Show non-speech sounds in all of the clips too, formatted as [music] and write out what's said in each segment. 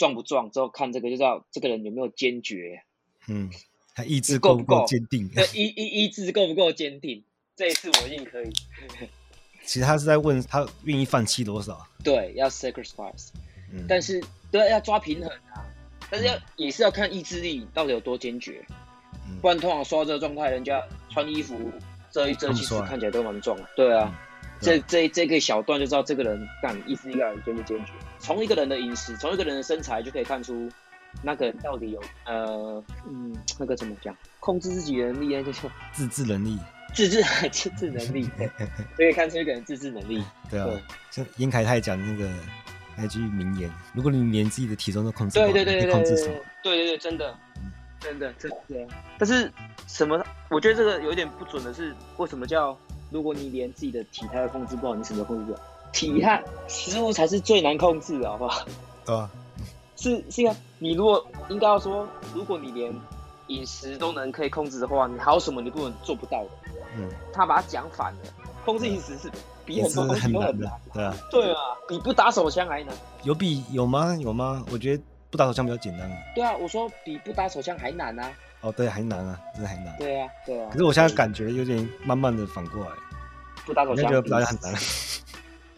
壮不壮，之后看这个就知道这个人有没有坚决。嗯，他意志够不够坚定？对，意意意志够不够坚定？这一次我一定可以。其实他是在问他愿意放弃多少？对，要 sacrifice。嗯，但是对，要抓平衡啊。但是要、嗯、也是要看意志力到底有多坚决。嗯，不然通常说到这个状态，人家穿衣服遮一遮，其实看起来都蛮壮的。对啊。嗯这这这个小段就知道这个人干意思一个人坚不坚决。从一个人的饮食，从一个人的身材就可以看出，那个人到底有呃嗯那个怎么讲，控制自己的能力，那就是自制能力，自制 [laughs] 自制能力，[laughs] 可以看出一个人自制能力。对啊，像严凯泰讲那个那句名言：如果你连自己的体重都控制不好，对对对对控制对对对，真的真的真的。但是什么？我觉得这个有点不准的是，为什么叫？如果你连自己的体态都控制不好，你什么都控制不了。体汗食物才是最难控制的，好不好？对啊，是是啊。你如果应该要说，如果你连饮食都能可以控制的话，你还有什么你不能做不到的？嗯，他把它讲反了，控制饮食是比很多东西都很难。对啊，对啊，比不打手枪还难。有比有吗？有吗？我觉得不打手枪比较简单。对啊，我说比不打手枪还难啊。哦，对，还难啊，真的还难。对啊，对啊。可是我现在感觉有点慢慢的反过来，不打手枪，不打很难，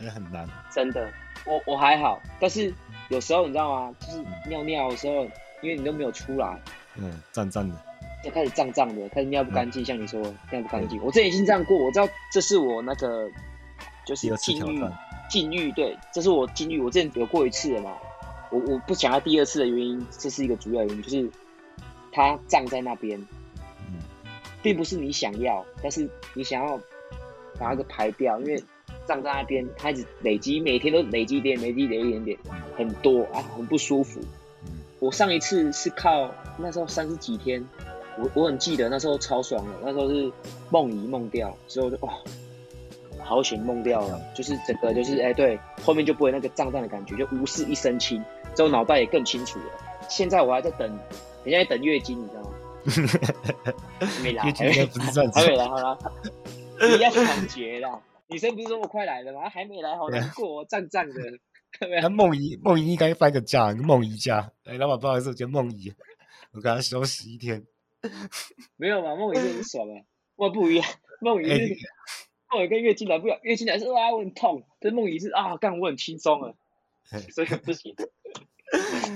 也很难。真的，我我还好，但是有时候你知道吗？就是尿尿的时候，因为你都没有出来，嗯，胀胀的，就开始胀胀的，开始尿不干净，像你说尿不干净。我之前已经这样过，我知道这是我那个就是禁欲，禁欲，对，这是我禁欲。我之前有过一次了嘛，我我不想要第二次的原因，这是一个主要原因，就是。它胀在那边，嗯，并不是你想要，但是你想要把它给排掉，因为胀在那边，开始累积，每天都累积一点，累积一点，一点点，很多啊，很不舒服。我上一次是靠那时候三十几天，我我很记得那时候超爽的，那时候是梦遗梦掉，之后就哇，好险梦掉了，就是整个就是哎、欸、对，后面就不会那个胀胀的感觉，就无事一身轻，之后脑袋也更清楚了。现在我还在等。人家在等月经，你知道吗？还没来，月经不是还没来，好了，你要抢劫了。女生不是这么快来的吗？还没来，好难过，胀胀的。那梦遗，梦遗应该放个假，梦怡假。哎，老板，不好意思，我叫梦怡，我给他休息一天。[laughs] 没有嘛，梦遗很爽啊。我不一样，梦怡是梦遗跟月经来不了，月经来是啊，我很痛。这梦怡是啊，干我很轻松啊，所以不行。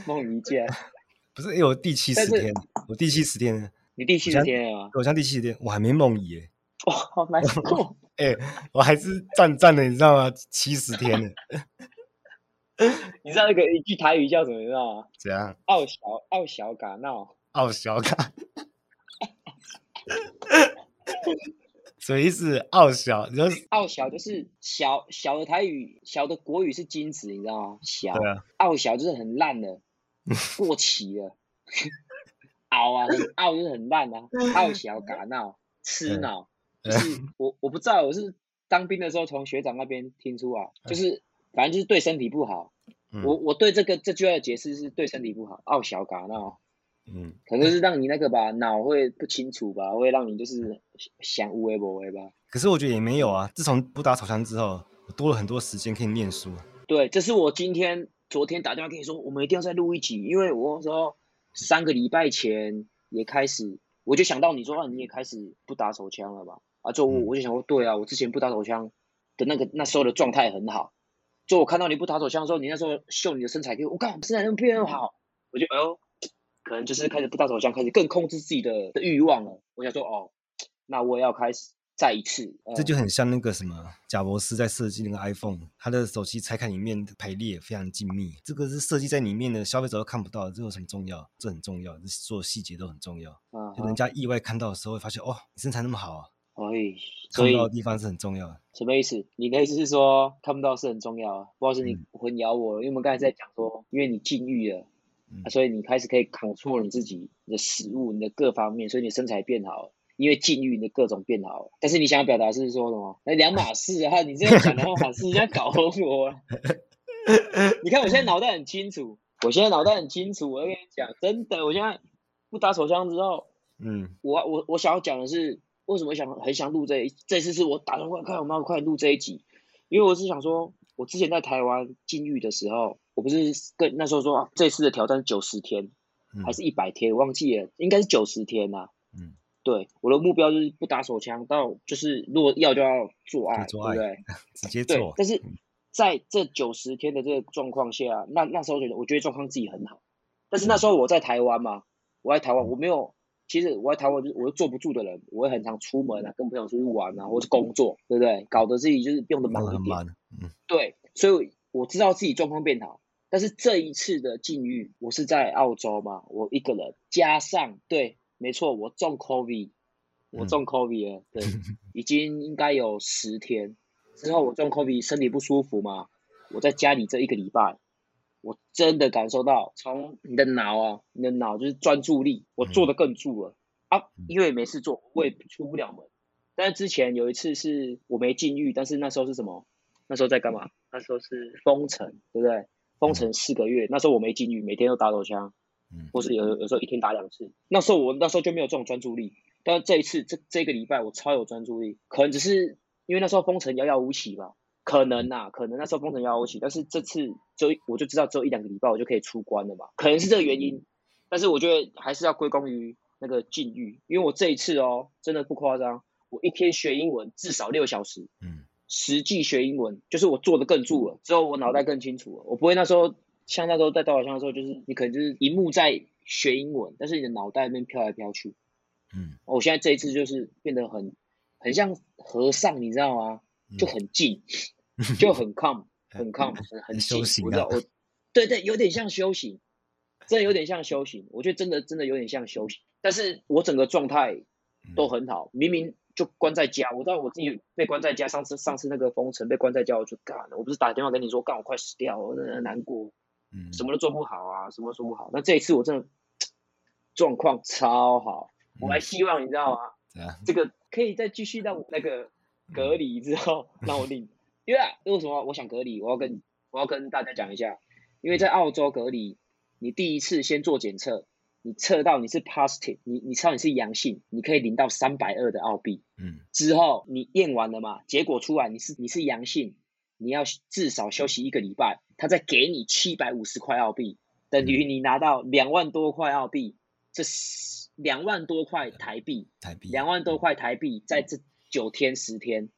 梦怡假。[laughs] 不是，因为我第七十天，我第七十天，你第七十天啊？我像第七十天，我还没梦遗耶。[laughs] 哇，好难 [laughs] 过。哎，我还是站站的，你知道吗？七十天呢。[laughs] 你知道那个一句台语叫什么？你知道吗？怎样？傲小傲小嘎闹。傲小嘎。什么意思？傲小，你说傲小就是小小的台语，小的国语是金子，你知道吗？小。对啊。奥小就是很烂的。过期了，傲啊，傲就是很烂啊，傲小嘎闹吃脑，就是我我不知道，我是当兵的时候从学长那边听出啊，就是反正就是对身体不好。我我对这个这句话的解释是对身体不好，拗小嘎闹，嗯，可能是让你那个吧脑会不清楚吧，会让你就是想无为不为吧。可是我觉得也没有啊，自从不打手枪之后，我多了很多时间可以念书。对，这是我今天。昨天打电话跟你说，我们一定要再录一集，因为我说三个礼拜前也开始，我就想到你说啊，你也开始不打手枪了吧？啊，就我我就想说，对啊，我之前不打手枪的那个那时候的状态很好，就我看到你不打手枪的时候，你那时候秀你的身材给我，我靠，身材那么变好，我就哎呦，可能就是开始不打手枪，开始更控制自己的的欲望了。我想说，哦，那我也要开始。再一次，这就很像那个什么贾博士在设计那个 iPhone，他的手机拆开里面的排列非常精密，这个是设计在里面的，消费者都看不到，这有什么重要？这很重要，这所有细节都很重要。啊，就人家意外看到的时候会发现，哦，你身材那么好啊！可以，看不到的地方是很重要的。什么意思？你的意思是说看不到是很重要啊？不知道是，你混淆我了，因为我们刚才在讲说，因为你禁欲了，嗯，所以你开始可以 control 你自己你的食物，你的各方面，所以你身材变好了。因为禁欲你的各种变好，但是你想要表达是说什么？那两码事啊！你这样讲两码事，[laughs] 你在搞我。你看我现在脑袋很清楚，我现在脑袋很清楚。我跟你讲，真的，我现在不打手枪之后，嗯，我我我想要讲的是，为什么想很想录这一这次是我打算快看我们要快录这一集，因为我是想说，我之前在台湾禁欲的时候，我不是跟那时候说啊，这次的挑战九十天，嗯、还是一百天，我忘记了，应该是九十天呐、啊。嗯，对，我的目标就是不打手枪，到就是如果要就要做爱，做爱对不对？[laughs] 直接做。但是在这九十天的这个状况下，那那时候觉得，我觉得状况自己很好。但是那时候我在台湾嘛，我在台湾，我没有。其实我在台湾，就是我是坐不住的人，我会很常出门啊，跟朋友出去玩啊，或是工作，对不对？搞得自己就是用的忙一点。嗯，对，所以我知道自己状况变好。但是这一次的境遇，我是在澳洲嘛，我一个人，加上对，没错，我中 COVID，我中 COVID 了，嗯、对，[laughs] 已经应该有十天之后，我中 COVID，身体不舒服嘛，我在家里这一个礼拜。我真的感受到，从你的脑啊，你的脑就是专注力，我做的更住了、嗯、啊，因为没事做，我也出不了门。但是之前有一次是我没禁欲，但是那时候是什么？那时候在干嘛？那时候是封城，对不对？封城四个月，那时候我没禁欲，每天都打手枪，或是有有时候一天打两次。那时候我那时候就没有这种专注力，但是这一次这这个礼拜我超有专注力，可能只是因为那时候封城遥遥无期吧。可能呐、啊，可能那时候封城要我起，但是这次就我就知道只有一两个礼拜我就可以出关了嘛，可能是这个原因，但是我觉得还是要归功于那个禁欲，因为我这一次哦，真的不夸张，我一天学英文至少六小时，嗯，实际学英文就是我做的更住了，之后我脑袋更清楚了，我不会那时候像那时候在刀场的时候，就是你可能就是一幕在学英文，但是你的脑袋那边飘来飘去，嗯，我现在这一次就是变得很很像和尚，你知道吗？就很静。[laughs] 就很 calm，很 calm，很很修行。我知道，我对对，有点像修行，真的有点像修行。我觉得真的真的有点像修行。但是我整个状态都很好，明明就关在家，我知道我自己被关在家。上次上次那个封城被关在家，我就干了。我不是打电话跟你说，干我快死掉了，我真的难过，嗯，什么都做不好啊，什么都做不好。那这一次我真的状况超好，我还希望你知道吗？这个可以再继续让我那个隔离之后让我领。因为为什么我想隔离？我要跟我要跟大家讲一下，因为在澳洲隔离，你第一次先做检测，你测到你是 positive，你你测到你是阳性，你可以领到三百二的澳币。嗯。之后你验完了嘛？结果出来你是你是阳性，你要至少休息一个礼拜，他再给你七百五十块澳币，等于你拿到两万多块澳币，这是两万多块台币，台币两万多块台币，在这九天十天。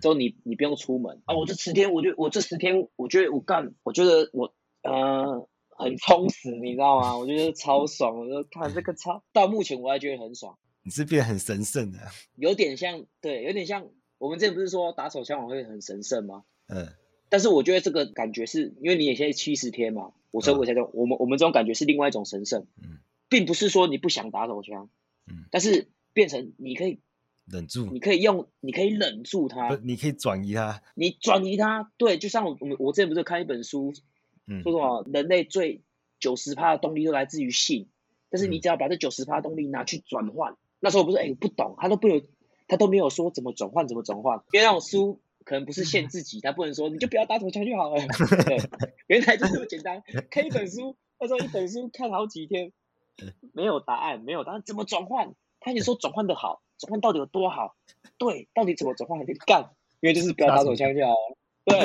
之后你你不用出门啊！我这十天，我就我这十天，我觉得我干，我觉得我呃很充实，你知道吗？我觉得超爽，我就看这个超，到目前我还觉得很爽。你是变得很神圣的，有点像，对，有点像我们之前不是说打手枪我会很神圣吗？嗯。但是我觉得这个感觉是因为你也现在七十天嘛，我生活才说我们我们这种感觉是另外一种神圣，嗯，并不是说你不想打手枪，嗯，但是变成你可以。忍住，你可以用，你可以忍住它，你可以转移它，你转移它，对，就像我我我之前不是看一本书，嗯，说什么人类最九十趴的动力都来自于性，但是你只要把这九十趴动力拿去转换，嗯、那时候我不是哎、欸、不懂，他都不有，他都没有说怎么转换怎么转换，因为那种书可能不是限自己，他不能说你就不要打手枪就好了，[laughs] 对，原来就这么简单，[laughs] 看一本书，他说一本书看好几天，没有答案，没有答案，怎么转换？他也说转换的好。转换到底有多好？对，到底怎么转换？你干，因为就是不要打手枪就好。对，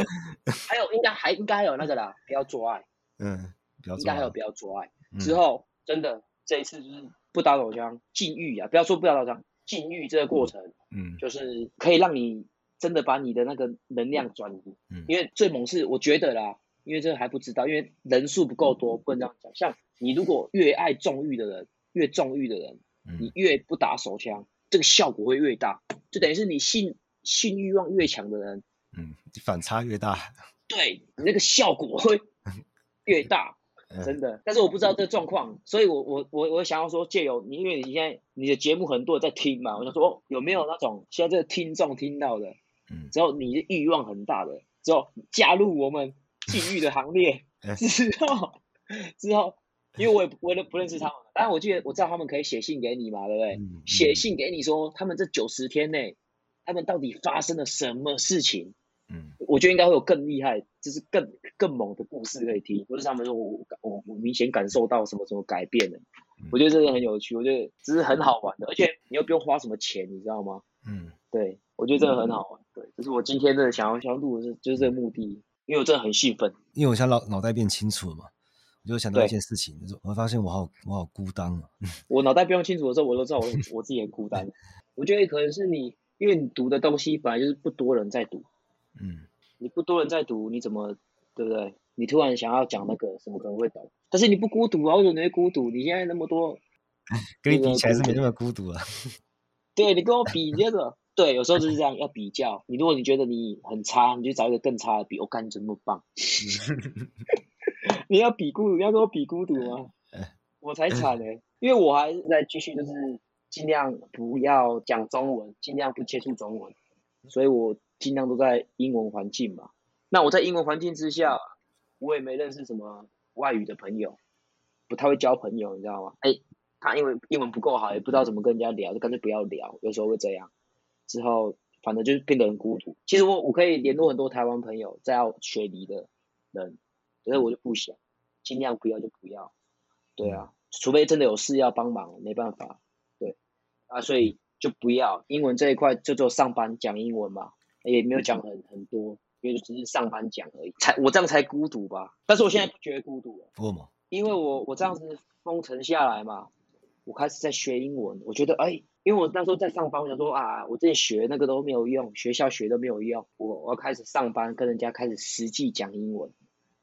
还有应该还应该还有那个啦，不要做爱。嗯。应该还有不要做爱。嗯、之后真的这一次就是不打手枪，禁欲啊！不要说不要打手枪，禁欲这个过程，嗯，就是可以让你真的把你的那个能量转移。嗯，因为最猛是我觉得啦，因为这个还不知道，因为人数不够多，不能这样讲。像你如果越爱纵欲的人，越纵欲的人，你越不打手枪。这个效果会越大，就等于是你性性欲望越强的人，嗯，反差越大，对，你那个效果会越大，[laughs] 真的。但是我不知道这状况，所以我我我我想要说，借由你，因为你现在你的节目很多人在听嘛，我想说有没有那种现在这个听众听到的，嗯，之后你的欲望很大的，之后加入我们禁欲的行列之后 [laughs] 之后。因为我也不我也不认识他们，当然我记得我知道他们可以写信给你嘛，对不对？写、嗯、信给你说他们这九十天内，他们到底发生了什么事情？嗯，我觉得应该会有更厉害，就是更更猛的故事可以听。不是他们说我我我明显感受到什么什么改变了，嗯、我觉得这个很有趣，我觉得这是很好玩的，而且你又不用花什么钱，你知道吗？嗯，对，我觉得这个很好玩。对，就是我今天真的想要想要录的是就是这个目的。因为我真的很兴奋，因为我现在脑脑袋变清楚了嘛，我就想到一件事情，就是我会发现我好我好孤单啊。[laughs] 我脑袋不用清楚的时候，我都知道我我自己很孤单。[laughs] 我觉得可能是你，因为你读的东西本来就是不多人在读，嗯，你不多人在读，你怎么对不对？你突然想要讲那个，什么可能会懂？但是你不孤独啊？为什么你会孤独？你现在那么多，[laughs] 跟你比起来是没那么孤独了。对，你跟我比这个，对，有时候就是这样，要比较。你如果你觉得你很差，你就找一个更差的比。我看你怎么棒？[laughs] 你要比孤独，你要跟我比孤独吗？我才惨呢，因为我还在继续，就是尽量不要讲中文，尽量不接触中文，所以我尽量都在英文环境嘛。那我在英文环境之下，我也没认识什么外语的朋友，不太会交朋友，你知道吗？哎。他因为英文不够好，也不知道怎么跟人家聊，就干脆不要聊。有时候会这样，之后反正就是变得很孤独。其实我我可以联络很多台湾朋友，在要学离的人，可是我就不想，尽量不要就不要。对啊，除非真的有事要帮忙，没办法。对啊，所以就不要英文这一块，就做上班讲英文嘛，也没有讲很很多，因为就只是上班讲而已。才我这样才孤独吧？但是我现在不觉得孤独了，为什么？因为我我这样子封城下来嘛。我开始在学英文，我觉得哎，因为我那时候在上班，我想说啊，我这些学那个都没有用，学校学都没有用，我我要开始上班，跟人家开始实际讲英文。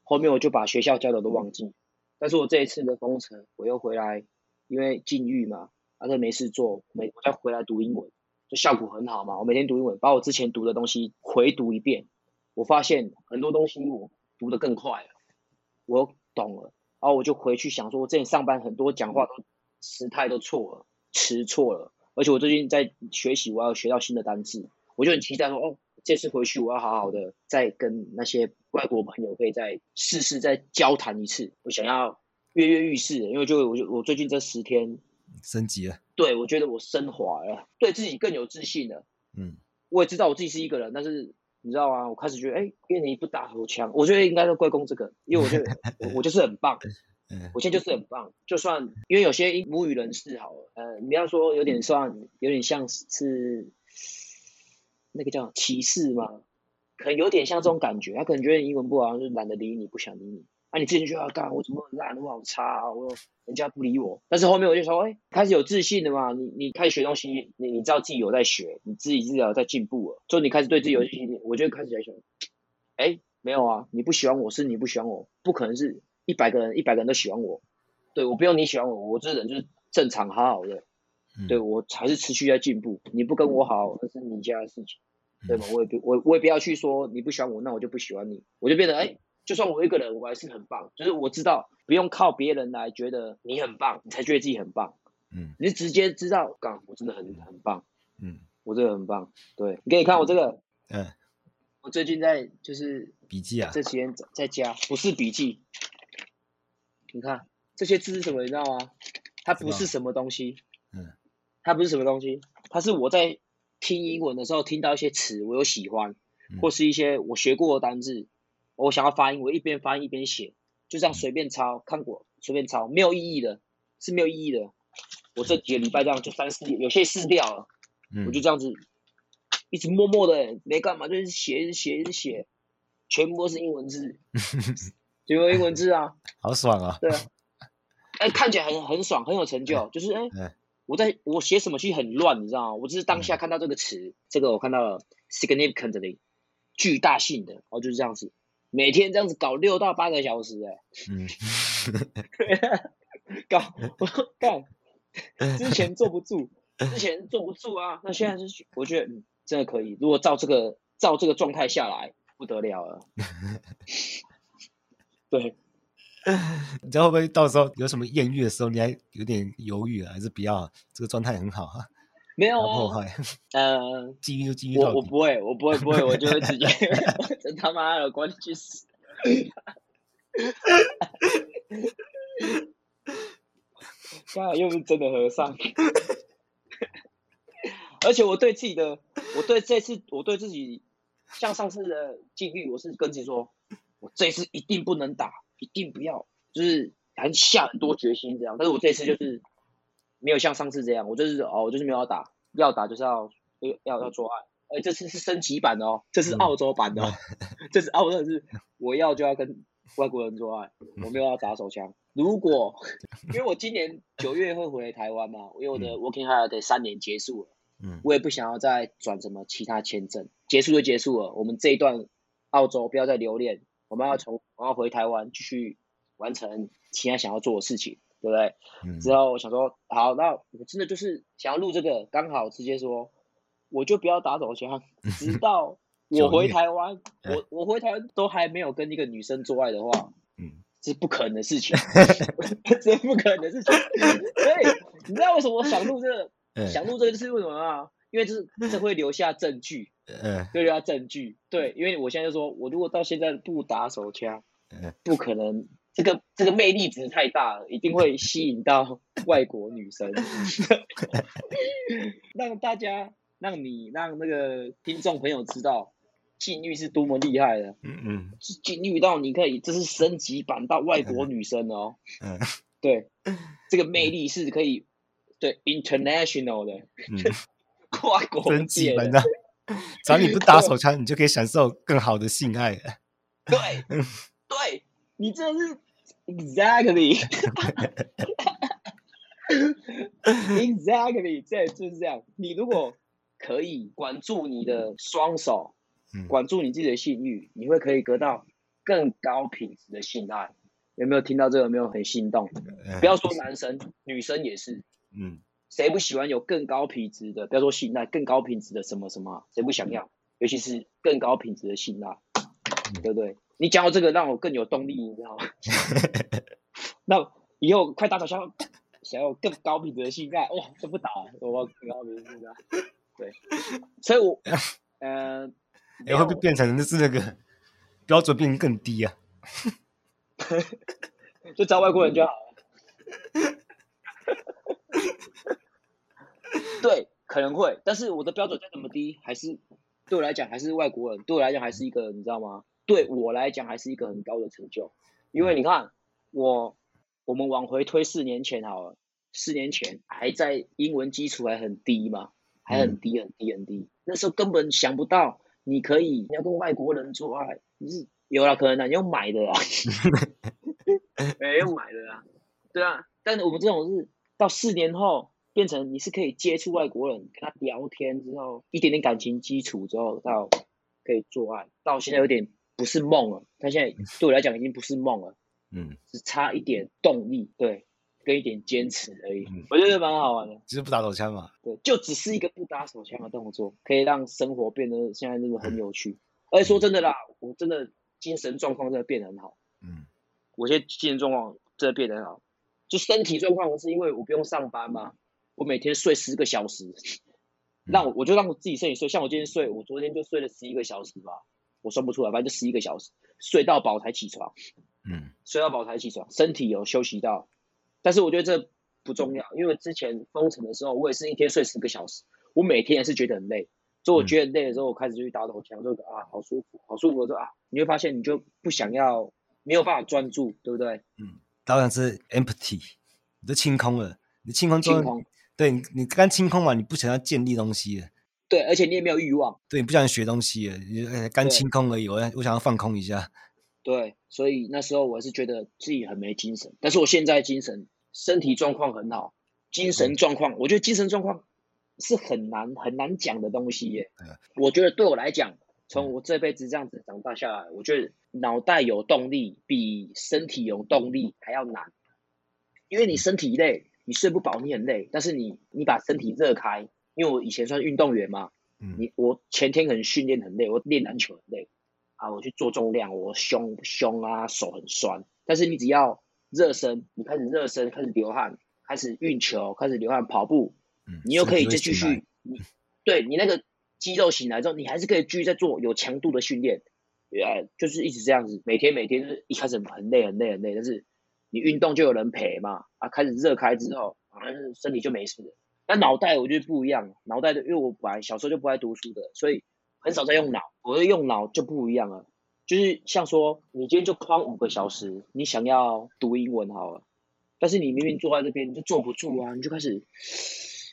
后面我就把学校教的都忘记。但是我这一次的封城，我又回来，因为禁欲嘛，反正没事做，没我再回来读英文，就效果很好嘛。我每天读英文，把我之前读的东西回读一遍，我发现很多东西我读得更快了，我懂了，然后我就回去想说，我之前上班很多讲话都。时态都错了，词错了，而且我最近在学习，我要学到新的单字，我就很期待说，哦，这次回去我要好好的再跟那些外国朋友可以再试试再交谈一次，我想要跃跃欲试，因为就我就我最近这十天升级了，对，我觉得我升华了，对自己更有自信了，嗯，我也知道我自己是一个人，但是你知道吗？我开始觉得，哎，因为你不打头枪，我觉得应该都归功这个，因为我觉得 [laughs] 我，我就是很棒。我现在就是很棒，就算因为有些母语人士好了，呃，你不要说有点算，有点像是那个叫歧视嘛？可能有点像这种感觉，他可能觉得英文不好，就懒得理你，不想理你。啊，你之前就要干，我怎么很烂，我好差啊，我人家不理我。但是后面我就说，哎，开始有自信了嘛，你你开始学东西，你你知道自己有在学，你自己知道在进步了，就你开始对自己有信心，我就开始在想，哎，没有啊，你不喜欢我是你不喜欢我，不可能是。一百个人，一百个人都喜欢我，对，我不用你喜欢我，我这人就是正常好好的，嗯、对，我还是持续在进步。你不跟我好，那是你家的事情，对吗？我也不，我我也不要去说你不喜欢我，那我就不喜欢你，我就变得哎，就算我一个人，我还是很棒。就是我知道不用靠别人来觉得你很棒，你才觉得自己很棒。嗯，你是直接知道，干，我真的很很棒。嗯，我真的很棒。对，你可以看我这个，嗯，我最近在就是笔记啊，这几天在家，不是笔记。你看这些字是什么？你知道吗？它不是什么东西。嗯，它不是什么东西。它是我在听英文的时候听到一些词，我有喜欢，或是一些我学过的单字，我想要发音，我一边发音一边写，就这样随便抄，看过随便抄，没有意义的，是没有意义的。我这几个礼拜这样就三四，有些撕掉了，我就这样子一直默默的没干嘛，就是写写一写，全部都是英文字。[laughs] 就用英文字啊，[laughs] 好爽啊！对啊，[laughs] 哎，看起来很很爽，很有成就。就是哎，我在我写什么其实很乱，你知道吗？我只是当下看到这个词，这个我看到了 significantly，巨大性的，哦，就是这样子，每天这样子搞六到八个小时，哎，嗯，[laughs] 搞我干，之前坐不住，之前坐不住啊，那现在是我觉得嗯，真的可以。如果照这个照这个状态下来，不得了了。对，[laughs] 你知道会不会到时候有什么艳遇的时候，你还有点犹豫啊？还是不要？这个状态很好啊，没有破坏。呃，禁欲就禁欲。我我不会，我不会，不会，我 [laughs] 就会直接真 [laughs] 他妈的关你去死！刚好又不是真的和尚。而且我对自己的，我对这次，我对自己，像上次的境遇，我是跟自己说。我这次一定不能打，一定不要，就是还下很多决心这样。但是我这次就是没有像上次这样，我就是哦，我就是没有要打，要打就是要要要做爱，哎，这次是升级版的哦，这是澳洲版的哦，[laughs] 嗯、这是澳洲是我要就要跟外国人做爱，我没有要打手枪。如果 [laughs] 因为我今年九月会回台湾嘛，因为我的 working holiday 三年结束了，嗯，我也不想要再转什么其他签证，结束就结束了。我们这一段澳洲不要再留恋，我们要从我要回台湾继续完成其他想要做的事情，对不对？嗯、之后我想说，好，那我真的就是想要录这个，刚好直接说。我就不要打手枪，[laughs] 直到 [laughs] 我回台湾，[laughs] 我我回台湾都还没有跟一个女生做爱的话，嗯，是不可能的事情，这是不可能的事情。所以你知道为什么我想录这个？想录这个就是为什么啊？因为这是这会留下证据，嗯，会留下证据。对，因为我现在就说，我如果到现在不打手枪，不可能，这个这个魅力值太大了，一定会吸引到外国女生，[laughs] 让大家。让你让那个听众朋友知道禁欲是多么厉害的，嗯嗯，禁欲到你可以，这是升级版到外国女生哦，嗯，对，这个魅力是可以，对，international 的，跨国升级版的，[laughs] 只要你不打手枪，你就可以享受更好的性爱，对，[laughs] 对，你 [laughs] 这是 exactly，exactly，这就是这样，你如果。可以管住你的双手，管住你自己的性欲，你会可以得到更高品质的性爱。有没有听到这个？有没有很心动？不要说男生，女生也是。嗯，谁不喜欢有更高品质的？不要说信赖，更高品质的什么什么？谁不想要？尤其是更高品质的信赖，对不对？你讲到这个，让我更有动力，你知道吗？[laughs] 那以后快打手枪，想要更高品质的信赖，哇，这不打，我要更高品质的。对，所以我，[laughs] 呃，也会不会变成的是那个标准变更低啊？[laughs] 就招外国人就好了。对，可能会，但是我的标准再怎么低，还是对我来讲还是外国人，对我来讲还是一个，你知道吗？对我来讲还是一个很高的成就，因为你看我，我们往回推四年前好了，四年前还在英文基础还很低嘛。还很低很低很低，那时候根本想不到你可以你要跟外国人做爱，你是有了可能的，你用买的啊，[laughs] 没用买的啦，对啊，但是我们这种是到四年后变成你是可以接触外国人，跟他聊天之后一点点感情基础之后到可以做爱，到现在有点不是梦了，他现在对我来讲已经不是梦了，[laughs] 嗯，只差一点动力，对。跟一点坚持而已，嗯、我觉得蛮好玩的。只是不打手枪嘛？对，就只是一个不打手枪的动作，可以让生活变得现在那么很有趣。嗯、而且说真的啦，我真的精神状况真的变得很好。嗯，我现在精神状况真的变得很好。就身体状况是因为我不用上班嘛，我每天睡十个小时，让我我就让我自己身体睡。像我今天睡，我昨天就睡了十一个小时吧，我算不出来，反正就十一个小时，睡到饱才起床。嗯，睡到饱才起床，身体有休息到。但是我觉得这不重要，因为之前封城的时候，我也是一天睡十个小时，我每天也是觉得很累。所以我觉得累的时候，我开始就去打手枪，就啊，好舒服，好舒服的时候啊，你会发现你就不想要，没有办法专注，对不对？嗯，当然是 empty，你都清空了，你清空之后，清空对你你刚清空嘛，你不想要建立东西了，对，而且你也没有欲望，对，你不想学东西了，你刚清空而已，我我想要放空一下。对，所以那时候我是觉得自己很没精神，但是我现在精神。身体状况很好，精神状况，我觉得精神状况是很难很难讲的东西耶。我觉得对我来讲，从我这辈子这样子长大下来，我觉得脑袋有动力比身体有动力还要难。因为你身体累，你睡不饱，你很累，但是你你把身体热开，因为我以前算运动员嘛，你我前天可能训练很累，我练篮球很累啊，我去做重量，我胸胸啊手很酸，但是你只要。热身，你开始热身，开始流汗，开始运球，开始流汗跑步，嗯、你又可以再继续，你对你那个肌肉醒来之后，你还是可以继续在做有强度的训练，呃，就是一直这样子，每天每天就是一开始很累很累很累，但是你运动就有人陪嘛，啊，开始热开之后，啊，身体就没事了。但脑袋我觉得不一样，脑袋的，因为我本来小时候就不爱读书的，所以很少在用脑，我的用脑就不一样了。就是像说，你今天就框五个小时，你想要读英文好了，但是你明明坐在这边，你就坐不住啊，你就开始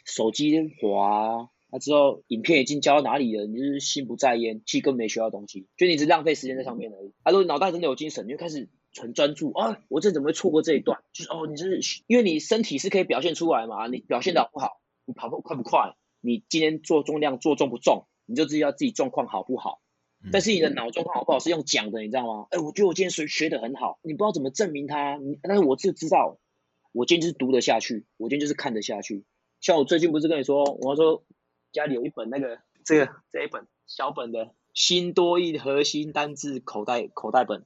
手机滑，那、啊、之后影片已经教到哪里了？你就是心不在焉，其实根本没学到东西，就你只浪费时间在上面而已。啊，如果脑袋真的有精神，你就开始很专注啊，我这怎么会错过这一段？就是哦，你就是因为你身体是可以表现出来嘛，你表现的好不好，你跑步快不快，你今天做重量做重不重，你就知道自己状况好不好。但是你的脑状况好不好是用讲的，你知道吗？哎，我觉得我今天学学的很好，你不知道怎么证明它，你但是我就知道，我今天就是读得下去，我今天就是看得下去。像我最近不是跟你说，我说家里有一本那个这个这一本小本的新多益核心单字口袋口袋本，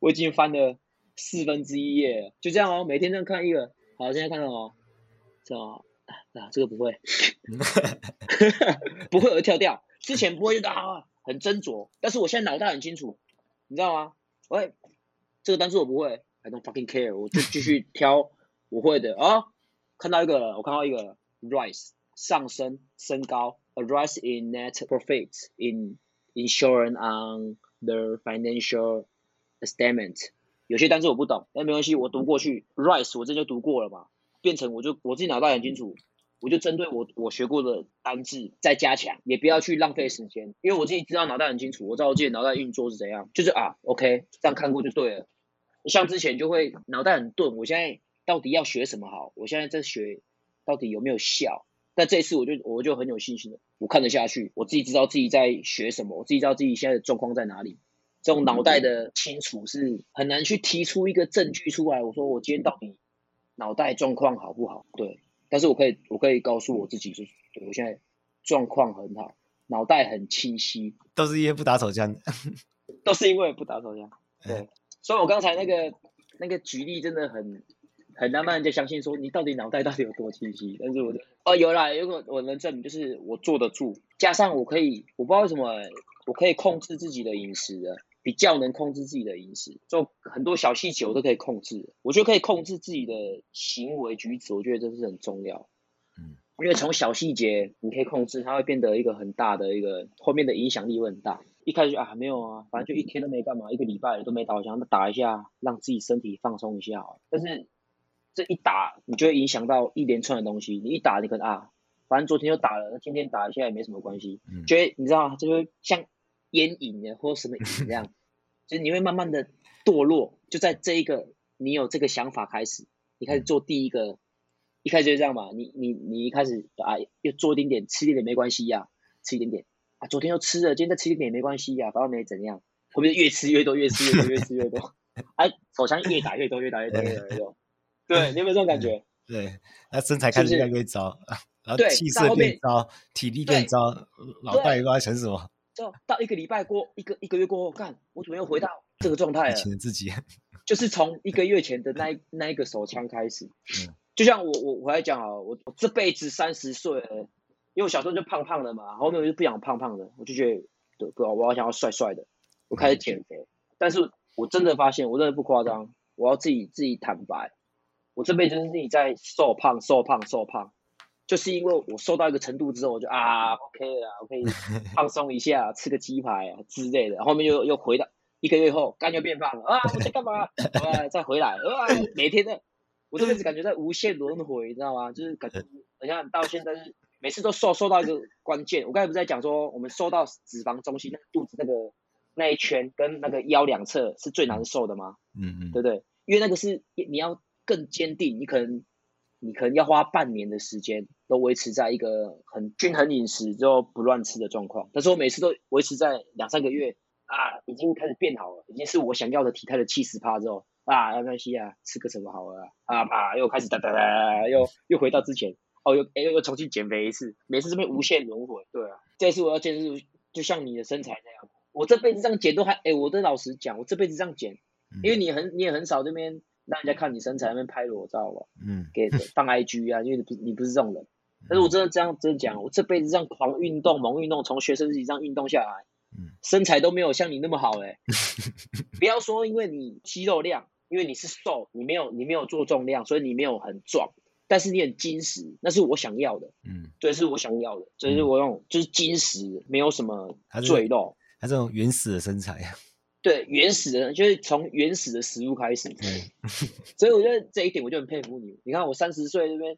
我已经翻了四分之一页，就这样哦，每天这样看一个。好，现在看到哦，这样啊，这个不会，[laughs] 不会我会跳掉，之前不会就啊。很斟酌，但是我现在脑袋很清楚，你知道吗？喂，这个单词我不会，I don't fucking care，我就继续 [laughs] 挑我会的啊、哦。看到一个了，我看到一个 rise 上升升高，a rise in net profits in insurance on the financial statement。有些单词我不懂，但没关系，我读过去，rise 我这就读过了嘛，变成我就我自己脑袋很清楚。我就针对我我学过的单字再加强，也不要去浪费时间，因为我自己知道脑袋很清楚，我知道我自己脑袋运作是怎样，就是啊，OK，这样看过就对了。像之前就会脑袋很钝，我现在到底要学什么好？我现在在学到底有没有效？但这一次我就我就很有信心了，我看得下去，我自己知道自己在学什么，我自己知道自己现在的状况在哪里。这种脑袋的清楚是很难去提出一个证据出来。我说我今天到底脑袋状况好不好？对。但是我可以，我可以告诉我自己，就是我现在状况很好，脑袋很清晰，都是因为不打手枪，都是因为不打手枪。对，所以我刚才那个那个举例真的很很难让人家相信，说你到底脑袋到底有多清晰。但是我哦有啦，如果我能证明，就是我坐得住，加上我可以，我不知道为什么，我可以控制自己的饮食的。比较能控制自己的饮食，就很多小细节我都可以控制。我觉得可以控制自己的行为举止，我觉得这是很重要。嗯，因为从小细节你可以控制，它会变得一个很大的一个后面的影响力会很大。一开始啊没有啊，反正就一天都没干嘛，一个礼拜都没打，想打一下，让自己身体放松一下。但是这一打，你就会影响到一连串的东西。你一打，你可能啊，反正昨天就打了，今天打一下也没什么关系。嗯，觉得你知道吗？就会像。烟瘾的 [laughs] 或什么瘾这样，就是你会慢慢的堕落，就在这一个你有这个想法开始，你开始做第一个，一开始就这样嘛，你你你一开始啊，又做一点点，吃一点点没关系呀、啊，吃一点点。啊，昨天又吃了，今天再吃一点点也没关系呀、啊，反正没怎样，后面越吃越多，越吃越多，越吃越多，哎、[laughs] 啊，手枪越打越多，越打越多，越打越多，对，你有没有这种感觉？对，那身材开始越来越糟，然后气色变糟，体力变糟，脑袋也不知道成什么。就到一个礼拜过一个一个月过后，看我怎么又回到这个状态了？以前的自己，就是从一个月前的那那一个手枪开始。嗯，就像我我我还讲啊，我我这辈子三十岁了，因为我小时候就胖胖的嘛，后面我就不想胖胖的，我就觉得对不，我要想要帅帅的，我开始减肥。嗯，但是我真的发现，我真的不夸张，我要自己自己坦白，我这辈子是自己在瘦胖瘦胖瘦胖。就是因为我瘦到一个程度之后，我就啊，OK 了，我可以 [laughs] 放松一下，吃个鸡排啊之类的。后面又又回到一个月后，肝又变胖了啊！[laughs] 我在干嘛？啊，再回来啊！每天的，我这辈子感觉在无限轮回，你知道吗？就是感觉 [laughs] 好像到现在是每次都瘦瘦到一个关键。我刚才不是在讲说，我们瘦到脂肪中心，那个肚子那个那一圈跟那个腰两侧是最难受的吗？嗯嗯，对不对？因为那个是你要更坚定，你可能。你可能要花半年的时间，都维持在一个很均衡饮食之后不乱吃的状况。但是我每次都维持在两三个月啊，已经开始变好了，已经是我想要的体态的七十趴之后啊，没关系啊，吃个什么好了啊，啊，啪又开始哒哒哒，又又回到之前，哦，又又又重新减肥一次，每次这边无限轮回。对啊，这次我要减是就像你的身材那样，我这辈子这样减都还，哎，我都老实讲，我这辈子这样减，因为你很你也很少这边。让人家看你身材，那边拍裸照了，嗯，[laughs] 给放 IG 啊，因为你不你不是这种人。但是我真的这样真的讲，我这辈子这样狂运动、猛运动，从学生时期这样运动下来，嗯，身材都没有像你那么好哎、欸。[laughs] 不要说因为你肌肉量，因为你是瘦，你没有你没有做重量，所以你没有很壮，但是你很精实，那是我想要的，嗯，对，是我想要的，所以我用就是精实，没有什么赘肉，他这种原始的身材。对，原始的，就是从原始的食物开始。[laughs] 所以我觉得这一点我就很佩服你。你看我三十岁这边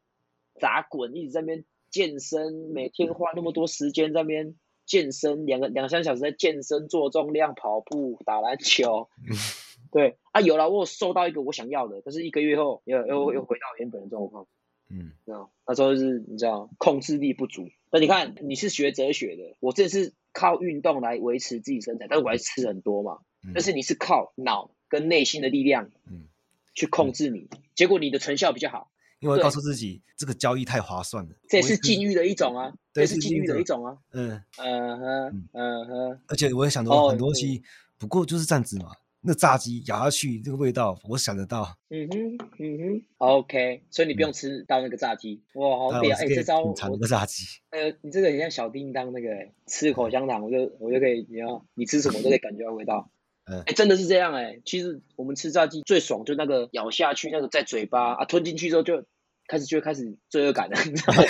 打滚，一直在那边健身，每天花那么多时间在那边健身，两个两三小时在健身，做重量、跑步、打篮球。[laughs] 对啊，有了，我有收到一个我想要的，但是一个月后又又又回到原本的状况。嗯，知道那时候是你知道控制力不足。那你看你是学哲学的，我这是靠运动来维持自己身材，但是我还是吃很多嘛。嗯、但是你是靠脑跟内心的力量，嗯，去控制你，嗯、结果你的成效比较好。因为告诉自己这个交易太划算了，这也是禁欲的一种啊，对，这是禁欲的一种啊。嗯嗯哼嗯哼，而且我也想到很多东西，不过就是这样子嘛。那炸鸡咬下去，这个味道我想得到。嗯哼，嗯哼，OK，所以你不用吃到那个炸鸡。哇，好屌！哎，这招我尝个炸鸡。呃，你这个很像小叮当那个，吃口香糖，我就我就可以，你要你吃什么都可以感觉到味道。嗯，哎，真的是这样哎。其实我们吃炸鸡最爽，就那个咬下去，那个在嘴巴啊吞进去之后，就开始就会开始罪恶感了，你知道吗？[laughs]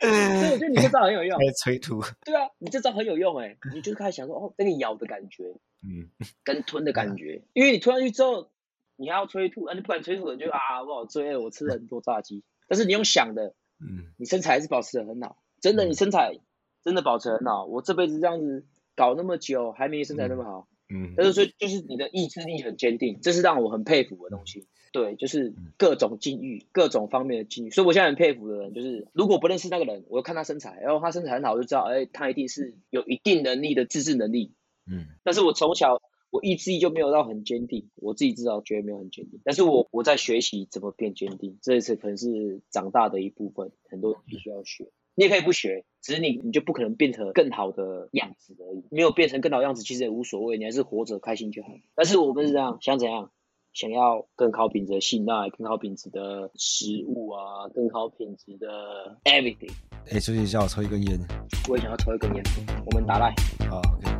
所以我觉得你这招很有用。催吐。对啊，你这招很有用哎，你就开始想说哦，那个咬的感觉。嗯，[laughs] 跟吞的感觉，因为你吞下去之后，你还要催吐，啊，你不敢催吐，你就啊，我好醉，我吃了很多炸鸡。但是你用想的，嗯，你身材还是保持得很好，真的，你身材真的保持很好。我这辈子这样子搞那么久，还没身材那么好，嗯。但是说，就是你的意志力很坚定，这是让我很佩服的东西。对，就是各种境遇，各种方面的境遇。所以我现在很佩服的人，就是如果不认识那个人，我就看他身材，然后他身材很好，我就知道，哎，他一定是有一定能力的自制能力。嗯，但是我从小我意志力就没有到很坚定，我自己知道觉得没有很坚定。但是我我在学习怎么变坚定，这一次可能是长大的一部分，很多必须要学。你也可以不学，只是你你就不可能变成更好的样子而已。没有变成更好的样子，其实也无所谓，你还是活着开心就好。但是我们是这样，想怎样？想要更高品质的信赖，更高品质的食物啊，更高品质的 everything。哎，休息一下，我抽一根烟。我也想要抽一根烟。我们打赖。好，OK。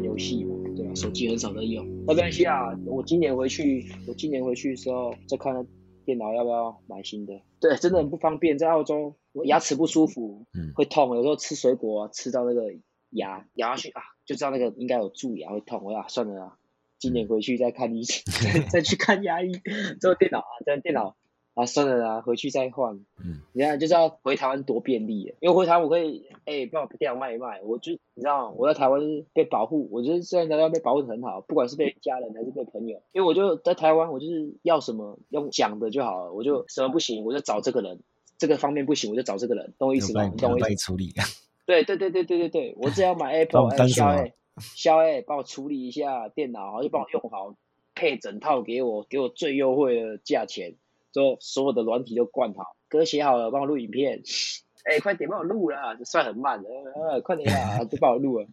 玩游戏嘛，对吧？手机很少在用。没关系啊，我今年回去，我今年回去的时候再看看电脑要不要买新的。对，真的很不方便，在澳洲我牙齿不舒服，嗯，会痛，有时候吃水果啊，吃到那个牙咬下去啊，就知道那个应该有蛀牙会痛。我呀，算了啊，今年回去再看医生，[laughs] 再去看牙医。之后电脑啊，这电脑。啊，算了啦，回去再换。嗯，你看就是要回台湾多便利，因为回台湾我可以，哎、欸，帮我电脑卖一卖。我就你知道，我在台湾被保护，我觉得现在台湾被保护的很好，不管是被家人还是被朋友。因为我就在台湾，我就是要什么用讲的就好了，我就什么不行，我就找这个人，这个方面不行，我就找这个人，懂我意思吗？你懂我意思？处理。对对对对对对对，我只要买 [laughs] Apple，哎，肖 A，肖 A，帮我处理一下电脑，然后就帮我用好，配整套给我，给我最优惠的价钱。之后所有的软体都灌好，歌写好了，帮我录影片。[laughs] 哎、欸，快点帮我录啦，这算很慢的。呃，快点啊，[laughs] 就帮我录了。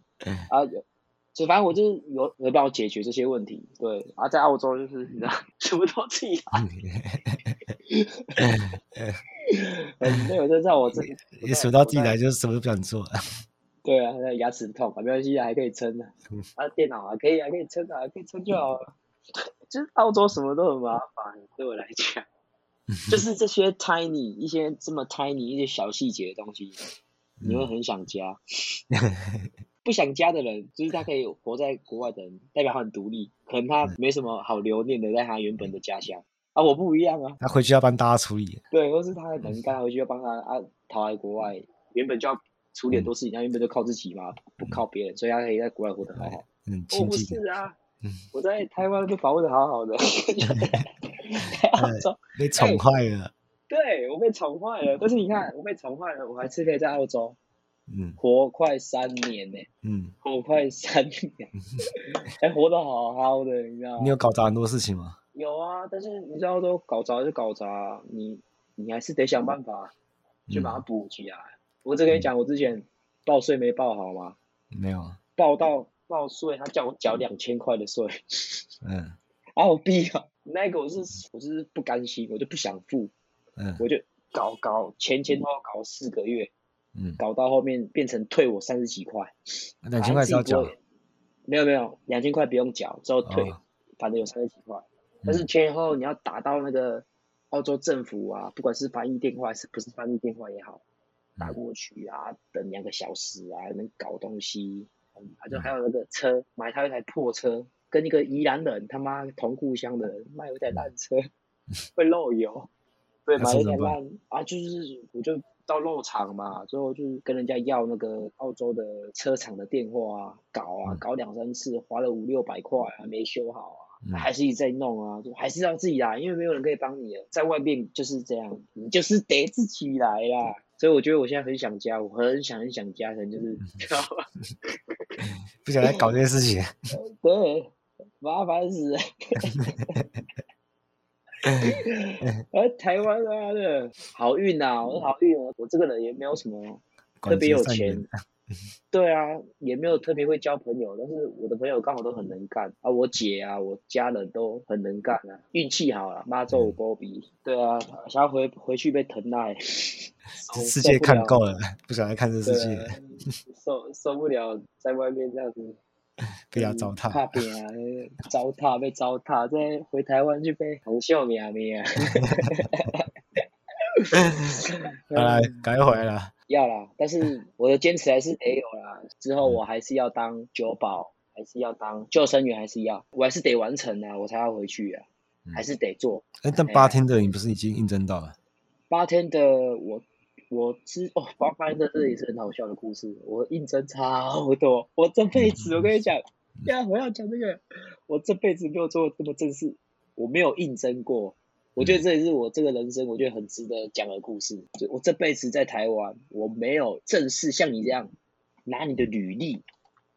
啊，就反正我就是有有帮我解决这些问题。对，啊，在澳洲就是你知道，[laughs] 什么都自己来。没有，就在我这里，你数到自己来就是什么都不想做。对啊，那牙齿痛，没关系，还可以撑的。啊，电脑啊，可以，啊可以撑啊，可以撑就好了。就是澳洲什么都很麻烦，对我来讲。[laughs] 就是这些 tiny 一些这么 tiny 一些小细节的东西，你会很想家。不想家的人，就是他可以活在国外的人，代表他很独立，可能他没什么好留念的，在他原本的家乡啊。我不一样啊，他回去要帮大家处理。对，或是他可能刚回去要帮他啊，逃来国外，原本就要处理很多事情，他原本就靠自己嘛，不靠别人，所以他可以在国外活得好好。嗯，我不是啊，我在台湾被保护的好好的。[laughs] [laughs] 澳洲被宠坏了，对我被宠坏了。但是你看，我被宠坏了，我还是可以在澳洲，嗯，活快三年呢，嗯，[laughs] 活快三年，还活得好好的，你知道吗？你有搞砸很多事情吗？有啊，但是你知道都搞砸就搞砸，你你还是得想办法去把它补起来。我只跟你讲，我之前报税没报好吗？没有啊，报到报税，他叫我缴两千块的税，嗯，好 [laughs] 逼啊！那个我是我是不甘心，我就不想付，嗯，我就搞搞前前后后搞四个月，嗯，搞到后面变成退我三十几块，两千块是要缴，没有没有，两千块不用缴，之后退，哦、反正有三十几块，但是前后你要打到那个澳洲政府啊，不管是翻译电话还是不是翻译电话也好，打过去啊，等两个小时啊，能搞东西，嗯，还就还有那个车，买他一台破车。跟一个宜兰人他妈同故乡的人卖一台烂车，[laughs] 会漏油，对，买一台烂啊，就是我就到肉厂嘛，最后就跟人家要那个澳洲的车厂的电话啊，搞啊，搞两三次，花了五六百块啊，没修好啊，还是一直在弄啊，就还是要自己来，因为没有人可以帮你了，在外面就是这样，你就是得自己来啦。所以我觉得我现在很想家，我很想很想家，人就是？[laughs] 不想再搞这些事情，[laughs] 对。麻烦死了！[laughs] 而台湾啊的好运啊，我好运，我我这个人也没有什么特别有钱，对啊，也没有特别会交朋友，但是我的朋友刚好都很能干啊，我姐啊，我家人都很能干啊，运气好了，妈祖保庇，对啊，想要回回去被疼爱，[laughs] 世界看够了，不想再看这世界，受受不了在外面这样子。[laughs] 被他糟蹋，怕别啊，糟蹋被糟蹋，再回台湾去被红秀苗苗。[laughs] [laughs] 来，改回来了。要啦，但是我的坚持还是得有啦。之后我还是要当酒保，还是要当救生员，还是要，我还是得完成啊，我才要回去啊，还是得做。哎，但八天的你不是已经应征到了？八天的我。我知哦，发现这这也是很好笑的故事。我应征超多，我这辈子我跟你讲，呀，我要讲这个，我这辈子没有做过这么正式，我没有应征过。我觉得这也是我这个人生，我觉得很值得讲的故事。就我这辈子在台湾，我没有正式像你这样拿你的履历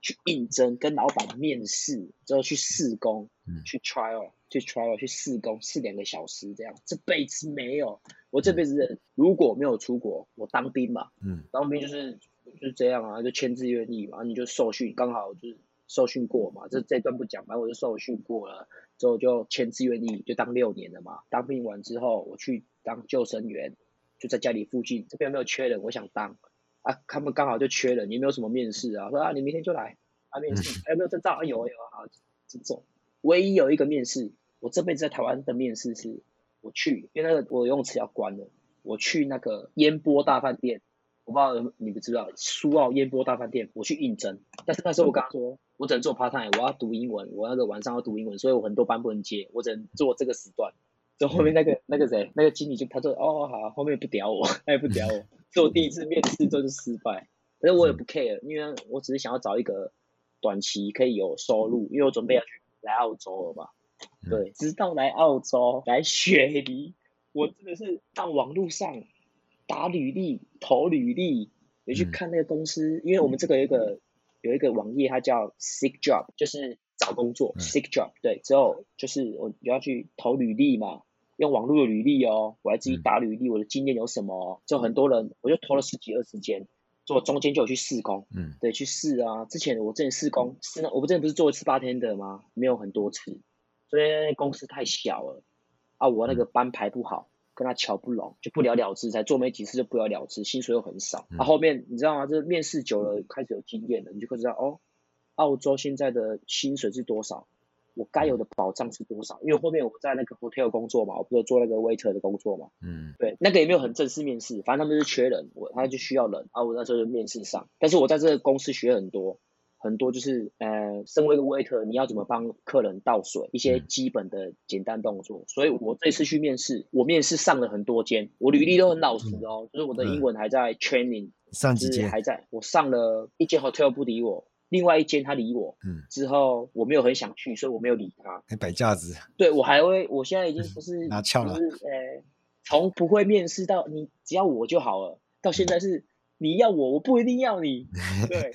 去应征，跟老板面试之后去试工，去 trial。去 trial 去试工试两个小时这样，这辈子没有。我这辈子如果没有出国，我当兵嘛，嗯，当兵就是就是这样啊，就签字愿意嘛，你就受训，刚好就是受训过嘛。这这段不讲，反正我就受训过了，之后就签字愿意，就当六年了嘛。当兵完之后，我去当救生员，就在家里附近，这边有没有缺人？我想当啊，他们刚好就缺人，你有没有什么面试啊？说啊，你明天就来啊，面试，还有没有证照？有有好，这种唯一有一个面试，我这辈子在台湾的面试是，我去，因为那个我游泳池要关了，我去那个烟波大饭店。我不知道你们知不知道苏澳烟波大饭店，我去应征，但是那时候我跟他说，我只能做 part time，我要读英文，我那个晚上要读英文，所以我很多班不能接，我只能做这个时段。就后面那个那个谁，那个经理就他说哦好，后面不屌我，他也不屌我，做第一次面试就是失败，可是我也不 care，因为我只是想要找一个短期可以有收入，因为我准备要去来澳洲了嘛。对，直到来澳洲来雪梨，我真的是到网络上。打履历、投履历，也去看那个公司，嗯、因为我们这个有一个有一个网页，它叫 Seek Job，就是找工作、嗯、Seek Job。对，之后就是我要去投履历嘛，用网络的履历哦，我还自己打履历，我的经验有什么？就很多人，我就投了十几二十间，做中间就有去试工，嗯，对，去试啊。之前我之前试工试那，我不之前不是做一次 bartender 吗？没有很多次，所以公司太小了啊，我那个班排不好。跟他瞧不拢，就不了了之，才做没几次就不了了之，薪水又很少。嗯、啊，后面你知道吗？这面试久了，开始有经验了，你就会知道哦，澳洲现在的薪水是多少，我该有的保障是多少。因为后面我在那个 hotel 工作嘛，我不是做那个 waiter 的工作嘛，嗯，对，那个也没有很正式面试，反正他们是缺人，我他就需要人，啊，我那时候就面试上，但是我在这个公司学很多。很多就是呃，身为一个 waiter，你要怎么帮客人倒水，一些基本的简单动作。所以我这次去面试，我面试上了很多间，我履历都很老实哦，就是我的英文还在 training，上几间还在，我上了一间 hotel 不理我，另外一间他理我，嗯，之后我没有很想去，所以我没有理他，还摆架子。对，我还会，我现在已经不是 [laughs] 拿翘了，就是呃，从不会面试到你只要我就好了，到现在是。你要我，我不一定要你。[laughs] 对，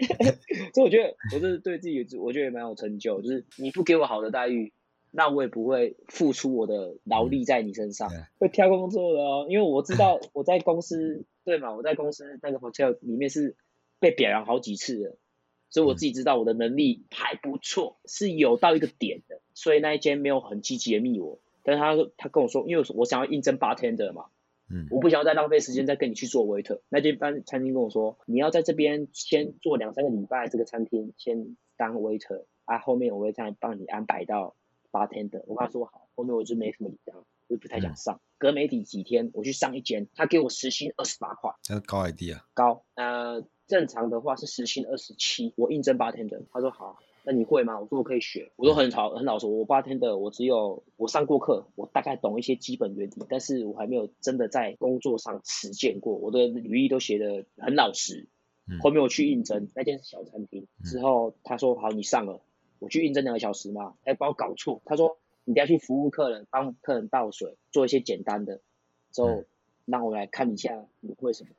[laughs] 所以我觉得我这是对自己，我觉得也蛮有成就。就是你不给我好的待遇，那我也不会付出我的劳力在你身上。嗯、会挑工作的哦，因为我知道我在公司，对嘛？我在公司那个 hotel 里面是被表扬好几次的，所以我自己知道我的能力还不错，是有到一个点的。所以那一间没有很积极的密我，但是他他跟我说，因为我想要应征 bartender 嘛。嗯，我不想要再浪费时间再跟你去做 waiter。那间班餐厅跟我说，你要在这边先做两三个礼拜，这个餐厅先当 waiter，啊，后面我会再帮你安排到 bartender。我跟他说好，后面我就没什么理他，我就不太想上。嗯、隔没几几天，我去上一间，他给我时薪二十八块，那高还低啊？高，呃，正常的话是时薪二十七。我应征 bartender，他说好。那你会吗？我说我可以学，我都很好很老实。我 bartender，我只有我上过课，我大概懂一些基本原理，但是我还没有真的在工作上实践过。我的履历都写得很老实。后面我去应征那间是小餐厅，之后他说好，你上了，我去应征两个小时嘛，哎把我搞错。他说你等下去服务客人，帮客人倒水，做一些简单的，之后让我来看一下你会什么。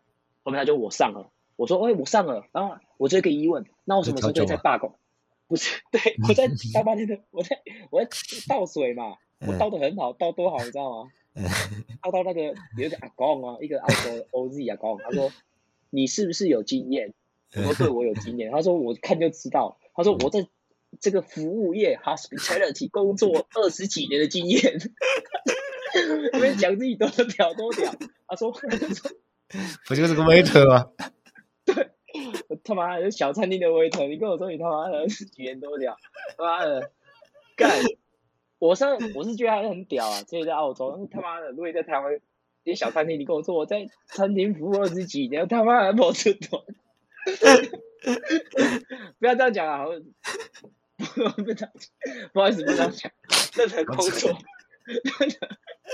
后面他就我上了，我说哎、欸、我上了，然后我这个疑问，那我什么时候可以再罢工？不是，[laughs] 对，我在 [laughs] 大半天的，我在我在倒水嘛，我倒的很好，倒多好，你知道吗？[laughs] 倒到那个有一个阿公啊，一个澳洲 OZ 阿公，他说你是不是有经验？我说对，我有经验。他说我看就知道。他说我在这个服务业 hospitality 工作二十几年的经验。他们讲自己多屌多屌。他说不就是个 waiter 吗？对。我他妈的小餐厅的 waiter，你跟我说你他妈的几年多屌，他妈的干！我是我是觉得他很屌啊，这里在澳洲，他妈的，如果你在台湾，点小餐厅，你跟我说我在餐厅服务二十几年，他妈的没出头，[laughs] 不要这样讲啊！不不不好意思，不这样讲，任何工作，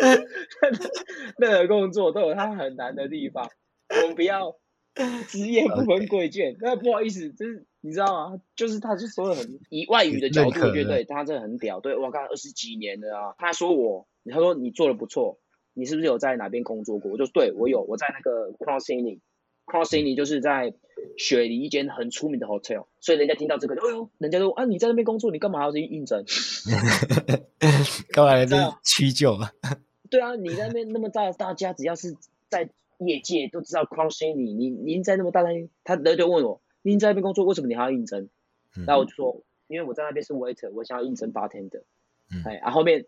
[laughs] 任何工作都有它很难的地方，我们不要。[laughs] 职业不分贵贱，那不好意思，就是你知道吗？就是他就说的很以外语的角度，我觉得对他真的很屌。对，我刚二十几年了啊，他说我，他说你做的不错，你是不是有在哪边工作过？我就对我有，我在那个 Cross City，Cross City 就是在雪梨一间很出名的 hotel，所以人家听到这个，哎呦，人家说啊，你在那边工作，你干嘛要去应征？[laughs] 干嘛来这屈就啊？[laughs] 对啊，你在那边那么大，大家只要是在。业界都知道 Crown City，你您在那么大他人就问我，您在那边工作，为什么你还要应征？那、嗯、我就说，因为我在那边是 waiter，我想要应征 bartender。嗯，哎，然后后面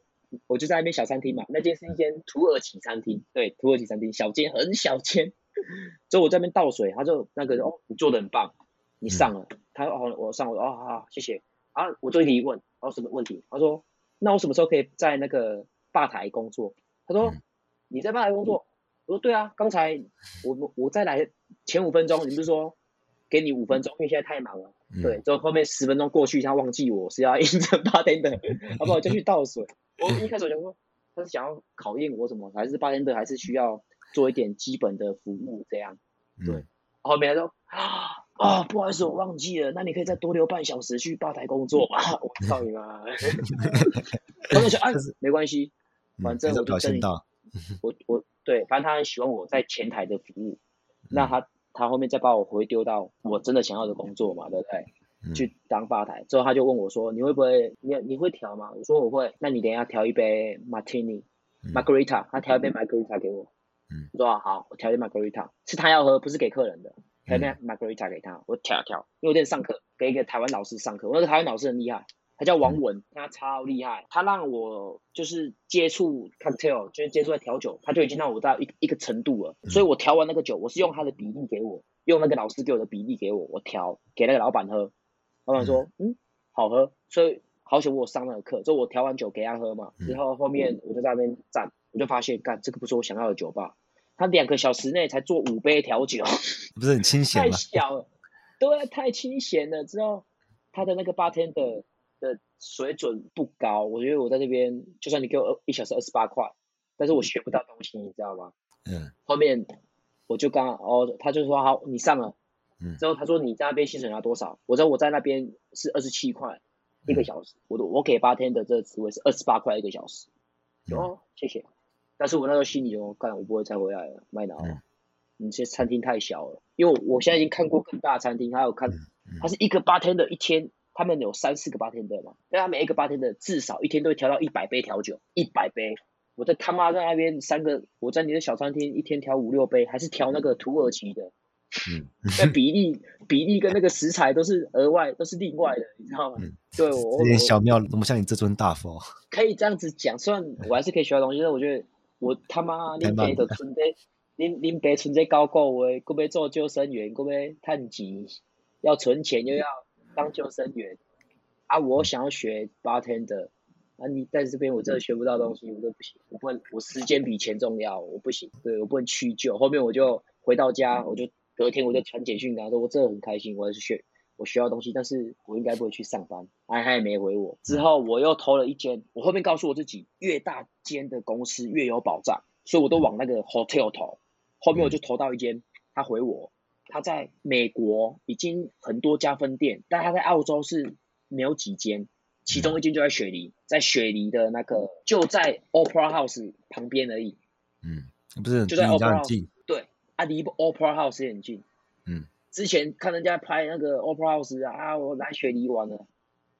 我就在那边小餐厅嘛，那间是一间土耳其餐厅，对，土耳其餐厅小间很小间，[laughs] 之后我在那边倒水，他就那个哦，你做的很棒，你上了，嗯、他说哦，我上了，哦，好，好，谢谢。啊，我做一题问，哦，什么问题？他说，那我什么时候可以在那个吧台工作？他说，嗯、你在吧台工作？我说对啊，刚才我我再来前五分钟，你不是说给你五分钟，因为现在太忙了。嗯、对，就后后面十分钟过去，他忘记我是要应征 bartender，好不好？就去倒水。我一开始我就说，他是想要考验我什么？还是 bartender 还是需要做一点基本的服务这样？对，嗯、后面他说啊啊，不好意思，我忘记了，那你可以再多留半小时去吧台工作吗？我操你妈！[laughs] 他就说哎，没关系，反正我就跟你，[laughs] 我我对，反正他很喜欢我在前台的服务，嗯、那他。他后面再把我回丢到我真的想要的工作嘛，对不对？嗯、[laughs] 去当吧台之后，他就问我说：“你会不会？你你会调吗？”我说：“我会。”那你等一下调一杯 Martini，Margarita，、嗯、他调一杯 Margarita 给我。嗯，我说：“好，我调一杯 Margarita，是他要喝，不是给客人的。调一杯 Margarita 给他，我调调。因为我在上课，给一个台湾老师上课，我那个台湾老师很厉害。”他叫王文，他超厉害。他让我就是接触 cocktail，就是接触在调酒，他就已经让我到一一个程度了。所以我调完那个酒，我是用他的比例给我，用那个老师给我的比例给我，我调给那个老板喝。老板说，嗯，好喝。所以好险我上那个课，就我调完酒给他喝嘛。之后后面我就在那边站，我就发现，干这个不是我想要的酒吧。他两个小时内才做五杯调酒，[laughs] 不是很清闲吗？太小了，对，太清闲了。之后他的那个 bartender。的水准不高，我觉得我在这边，就算你给我一小时二十八块，但是我学不到东西，你知道吗？嗯。后面我就刚哦，他就说好，你上了。嗯。之后他说你在那边薪水拿多少？我说我在那边是二十七块一个小时，嗯、我我给八天的这个职位是二十八块一个小时。哦，谢谢。但是我那时候心里就，干我不会再回来了，麦脑。嗯。你这餐厅太小了，因为我现在已经看过更大的餐厅，还有看，它是一个八天的一天。他们有三四个 bartender 嘛，但他每一个 bartender 至少一天都会调到一百杯调酒，一百杯。我在他妈在那边三个，我在你的小餐厅一天调五六杯，还是调那个土耳其的，嗯，那比例比例跟那个食材都是额外，都是另外的，你知道吗？嗯、对我，这点小庙怎么像你这尊大佛？可以这样子讲，虽然我还是可以学到东西，但我觉得我他妈你别的存在，你你别存在高够位，够要做救生员，够要探级，要存钱又要。当救生员啊！我想要学 bartender 啊！你在这边我真的学不到东西，我都不行，我不能，我时间比钱重要，我不行，对，我不能屈就。后面我就回到家，我就隔天我就传简讯跟他说，我真的很开心，我还是学我学到东西，但是我应该不会去上班。哎，他也没回我。之后我又投了一间，我后面告诉我自己，越大间的公司越有保障，所以我都往那个 hotel 投。后面我就投到一间，他回我。他在美国已经很多家分店，但他在澳洲是没有几间，其中一间就在雪梨，在雪梨的那个就在 Opera House 旁边而已。嗯，不是，就在 Opera House。对，啊，离 Opera House 也很近。嗯，之前看人家拍那个 Opera House 啊，我来雪梨玩了。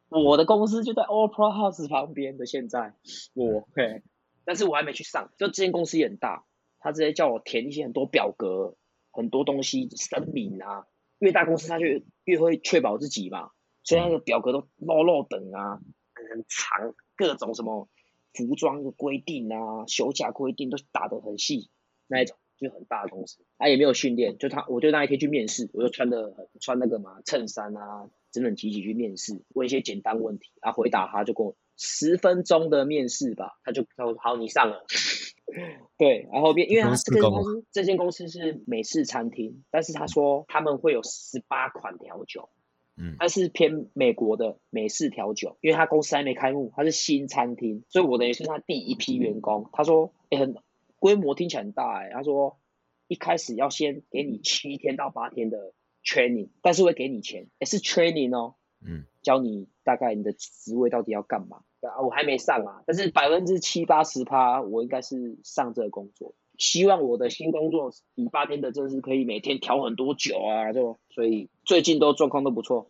我的公司就在 Opera House 旁边的，现在我嘿，但是我还没去上，就这间公司也很大，他直接叫我填一些很多表格。很多东西声明啊，越大公司他就越会确保自己嘛，所以那个表格都漏漏等啊，很长，各种什么服装的规定啊、休假规定都打得很细，那一种就很大的公司，他、也没有训练，就他，我就那一天去面试，我就穿的穿那个嘛衬衫啊，整整齐齐去面试，问一些简单问题，然后回答他就跟我十分钟的面试吧，他就他说好，你上了。[laughs] 对，然后边，因为他这间公司，这间公司是美式餐厅，但是他说他们会有十八款调酒，嗯，他是偏美国的美式调酒，因为他公司还没开幕，他是新餐厅，所以我等于是他第一批员工。他说，哎，很规模听起来很大哎，他说一开始要先给你七天到八天的 training，但是会给你钱，哎，是 training 哦，嗯，教你大概你的职位到底要干嘛。啊，我还没上啊，但是百分之七八十趴，我应该是上这个工作。希望我的新工作比八天的，正式可以每天调很多酒啊，就所以最近都状况都不错。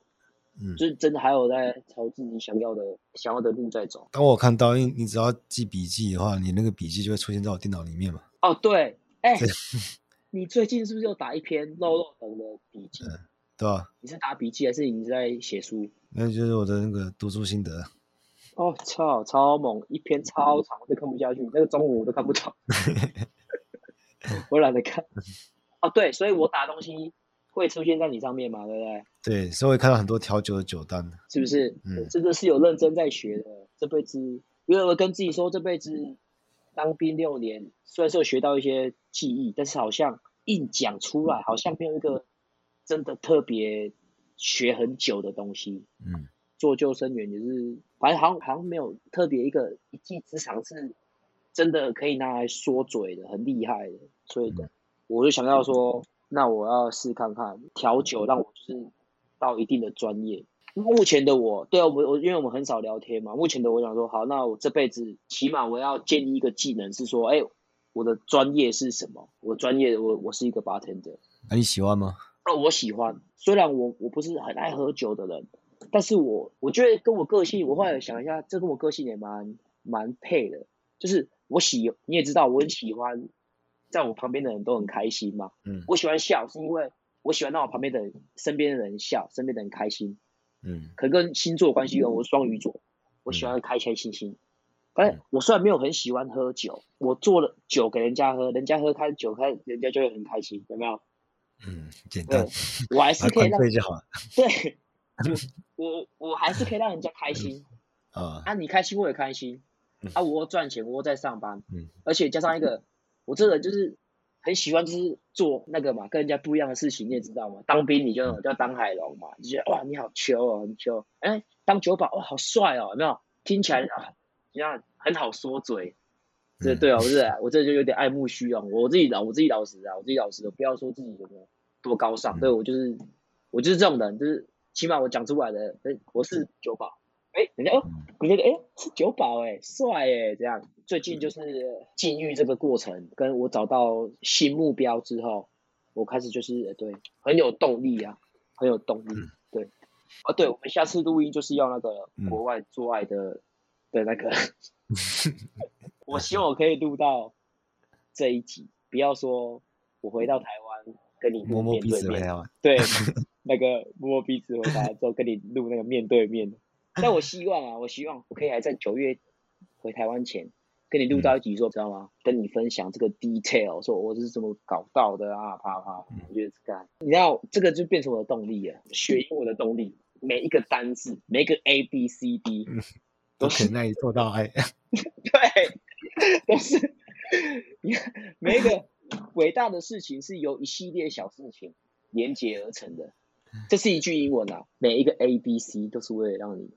嗯，就是真的还有在朝自己想要的想要的路在走。当我看到，因你只要记笔记的话，你那个笔记就会出现在我电脑里面嘛。哦，对，哎、欸，你最近是不是又打一篇漏漏等的笔记？嗯，对啊。你是打笔记还是你是在写书？那就是我的那个读书心得。哦，超超猛，一篇超长，我都看不下去。那个中午我都看不懂，[laughs] 我懒得看。哦，对，所以我打东西会出现在你上面嘛，对不对？对，所以会看到很多调酒的酒单，是不是？嗯，这个是有认真在学的。这辈子，因为我跟自己说，这辈子当兵六年，虽然说学到一些技艺，但是好像硬讲出来，好像没有一个真的特别学很久的东西。嗯，做救生员也是，反正好像好像没有特别一个一技之长是真的可以拿来说嘴的，很厉害的。所以的，嗯、我就想要说，那我要试看看调酒，让我就是到一定的专业。目前的我，对啊，我我因为我们很少聊天嘛。目前的我想说，好，那我这辈子起码我要建立一个技能，是说，哎，我的专业是什么？我专业，我我是一个 bartender。那、啊、你喜欢吗？哦，我喜欢。虽然我我不是很爱喝酒的人，但是我我觉得跟我个性，我后来想一下，这跟我个性也蛮蛮配的。就是我喜，你也知道，我很喜欢在我旁边的人都很开心嘛。嗯。我喜欢笑，是因为我喜欢让我旁边的人、身边的人笑，身边的人开心。嗯，可能跟星座关系有，我是双鱼座，我喜欢开开心心。哎、嗯，我虽然没有很喜欢喝酒，我做了酒给人家喝，人家喝开酒开，人家就会很开心，有没有？嗯，简单。我还是可以让对就好。对，我我还是可以让人家开心。[laughs] 嗯、啊，啊，你开心我也开心。嗯、啊，我赚钱，我在上班。嗯，而且加上一个，我这个就是。很喜欢就是做那个嘛，跟人家不一样的事情，你也知道嘛。当兵你就叫当海龙嘛，就觉得哇你好秋哦，很秋。哎，当酒保哇好帅哦，有没有？听起来啊，这样很好说嘴。这对啊，不是我这就有点爱慕虚荣。我自己老我自己老实啊，我自己老实，不要说自己有多高尚。对我就是我就是这种人，就是起码我讲出来的，哎，我是酒保。哎，人家哦，你那个哎是酒保哎，帅哎，这样。最近就是禁欲这个过程，跟我找到新目标之后，我开始就是对很有动力啊，很有动力。对，啊，对，我们下次录音就是要那个国外做爱的的那个，[laughs] 我希望我可以录到这一集，不要说我回到台湾跟你摸摸鼻子回来嘛，对，那个摸摸鼻子回来之后跟你录那个面对面。但我希望啊，我希望我可以还在九月回台湾前跟你录到一集，说知道吗？跟你分享这个 detail，说我是怎么搞到的啊，啪啪。我觉得这个，你知道这个就变成我的动力了，学英文的动力。每一个单字，每一个 A B C D，都是难以做到哎。[laughs] 对，[laughs] 都是你看每一个伟大的事情是由一系列小事情连接而成的。这是一句英文啊，每一个 A B C 都是为了让你，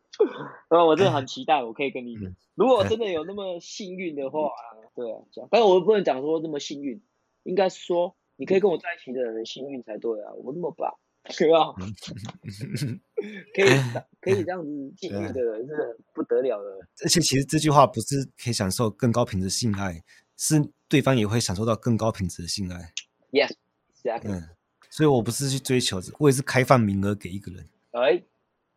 呃，我真的很期待，我可以跟你，如果真的有那么幸运的话，对啊，这样，但是我不能讲说那么幸运，应该说你可以跟我在一起的人幸运才对啊，我那么棒，对吧？[laughs] 可以可以这样子幸运的人是不得了的，而且其实这句话不是可以享受更高品质性爱，是对方也会享受到更高品质的性爱。Yes，exactly。嗯所以我不是去追求，我也是开放名额给一个人。哎、欸，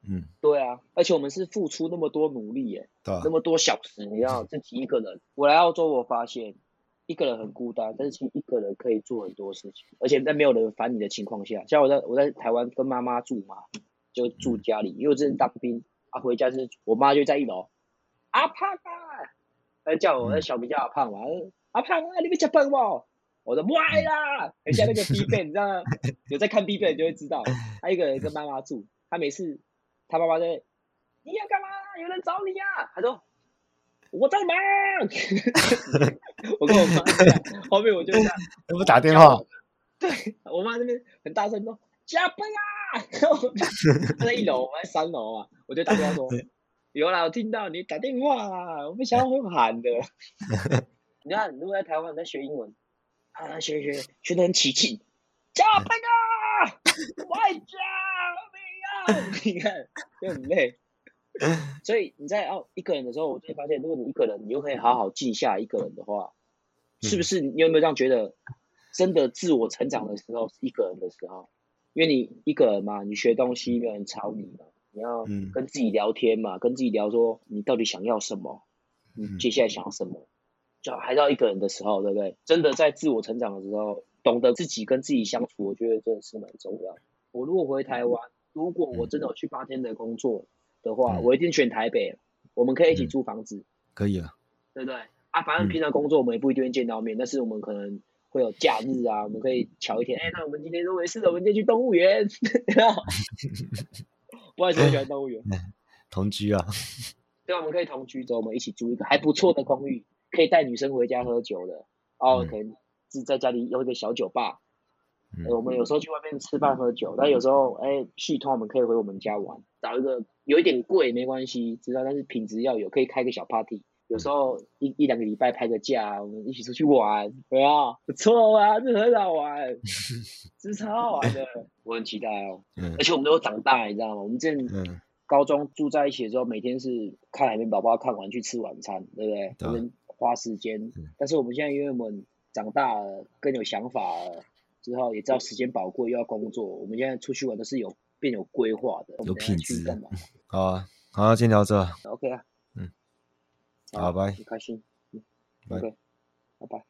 嗯，对啊，而且我们是付出那么多努力耶，对、啊，那么多小时，你要自己一个人。我来澳洲，我发现一个人很孤单，但是其实一个人可以做很多事情，而且在没有人烦你的情况下。像我在我在台湾跟妈妈住嘛，就住家里，嗯、因为我之前当兵啊，回家是我妈就在一楼，阿胖啊，他叫我，那小名叫阿胖嘛，嗯、阿胖啊，你们吃饭不？我说不爱啦，人家那个 BigBang，你知道吗？有在看 BigBang 就会知道，他一个人跟妈妈住，他每次他妈妈在，你要干嘛？有人找你呀、啊？他说我在忙，[laughs] 我跟我妈，[laughs] 后面我就这样，怎么打电话？对我妈那边很大声说加班啊，[laughs] [laughs] 她在一楼，我在三楼啊，我就打电话说，有啦，我听到你打电话啦，我不想到会喊的。你看，如果在台湾在学英文。啊，学学学得很起劲，加班啊，外加没有，你看就很累。[laughs] 所以你在哦一个人的时候，我就会发现，如果你一个人，你又可以好好静下一个人的话，是不是？你有没有这样觉得？真的自我成长的时候是一个人的时候，因为你一个人嘛，你学东西没有人吵你嘛，你要跟自己聊天嘛，跟自己聊说你到底想要什么，你接下来想要什么。就还到一个人的时候，对不对？真的在自我成长的时候，懂得自己跟自己相处，我觉得真的是蛮重要。我如果回台湾，如果我真的有去八天的工作的话，嗯、我一定选台北。我们可以一起租房子，可以啊，对不对？啊，反正平常工作我们也不一定会见到面，但是我们可能会有假日啊，[laughs] 我们可以瞧一天，哎，那我们今天都没事了，我们今天去动物园，[laughs] 我也是很喜欢动物园，[laughs] 同居啊，对，我们可以同居，之后我们一起租一个还不错的公寓，可以带女生回家喝酒的，哦，可能是在家里有一个小酒吧。嗯、我们有时候去外面吃饭喝酒，但有时候哎续摊我们可以回我们家玩，找一个有一点贵没关系，知道，但是品质要有，可以开个小 party。有时候一一两个礼拜拍个假，我们一起出去玩，对啊，不错啊，这很好玩，[laughs] 这是超好玩的，我很期待哦。嗯、而且我们都长大，你知道吗？我们之前高中住在一起的时候，每天是看海绵宝宝看完去吃晚餐，对不对？我们、嗯、花时间，但是我们现在因为我们长大了，更有想法了。之后也知道时间宝贵，又要工作。我们现在出去玩都是有变有规划的，有品质的。好啊，好啊，今天聊这。OK 啊，嗯，好，拜。很开心，嗯，拜，拜拜。